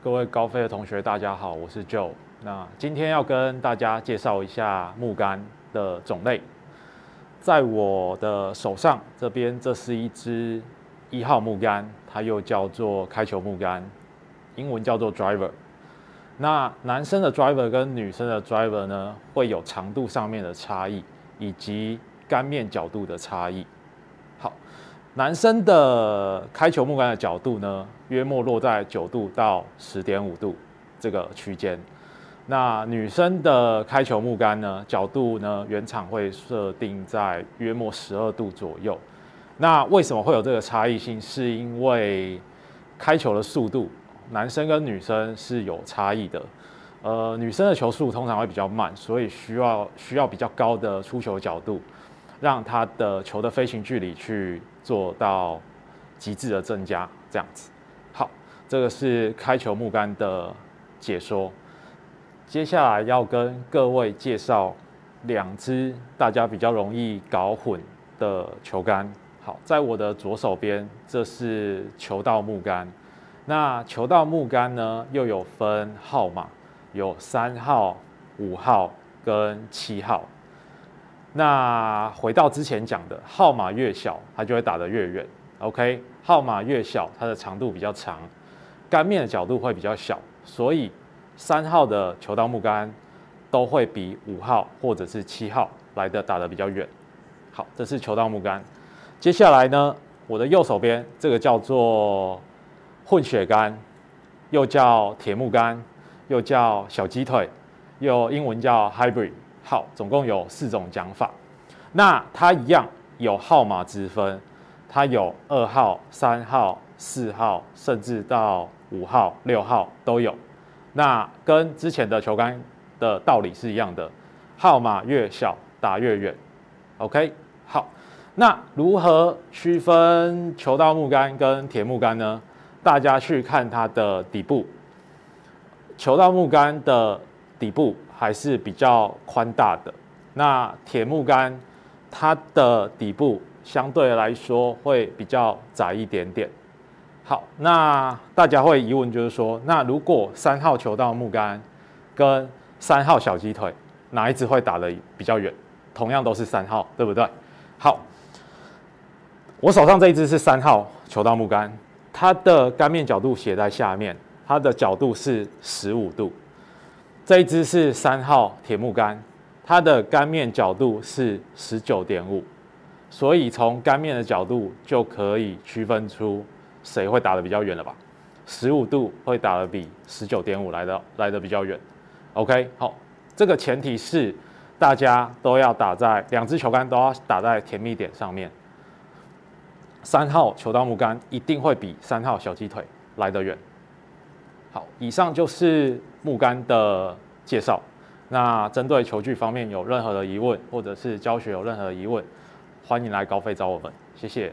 各位高飞的同学，大家好，我是 Joe。那今天要跟大家介绍一下木杆的种类。在我的手上这边，这是一支一号木杆，它又叫做开球木杆，英文叫做 Driver。那男生的 Driver 跟女生的 Driver 呢，会有长度上面的差异，以及杆面角度的差异。好，男生的开球木杆的角度呢，约莫落在九度到十点五度这个区间。那女生的开球木杆呢，角度呢，原厂会设定在约莫十二度左右。那为什么会有这个差异性？是因为开球的速度，男生跟女生是有差异的。呃，女生的球速通常会比较慢，所以需要需要比较高的出球角度，让他的球的飞行距离去做到极致的增加。这样子，好，这个是开球木杆的解说。接下来要跟各位介绍两支大家比较容易搞混的球杆。好，在我的左手边，这是球道木杆。那球道木杆呢，又有分号码，有三号、五号跟七号。那回到之前讲的，号码越小，它就会打得越远。OK，号码越小，它的长度比较长，杆面的角度会比较小，所以。三号的球道木杆都会比五号或者是七号来的打得比较远。好，这是球道木杆。接下来呢，我的右手边这个叫做混血杆，又叫铁木杆，又叫小鸡腿，又英文叫 hybrid。好，总共有四种讲法。那它一样有号码之分，它有二号、三号、四号，甚至到五号、六号都有。那跟之前的球杆的道理是一样的，号码越小打越远。OK，好，那如何区分球道木杆跟铁木杆呢？大家去看它的底部，球道木杆的底部还是比较宽大的，那铁木杆它的底部相对来说会比较窄一点点。好，那大家会疑问就是说，那如果三号球道木杆跟三号小鸡腿哪一支会打得比较远？同样都是三号，对不对？好，我手上这一支是三号球道木杆，它的杆面角度写在下面，它的角度是十五度。这一支是三号铁木杆，它的杆面角度是十九点五，所以从杆面的角度就可以区分出。谁会打得比较远了吧？十五度会打得比十九点五来的来的比较远。OK，好，这个前提是大家都要打在两支球杆都要打在甜蜜点上面。三号球道木杆一定会比三号小鸡腿来得远。以上就是木杆的介绍。那针对球具方面有任何的疑问，或者是教学有任何疑问，欢迎来高飞找我们。谢谢。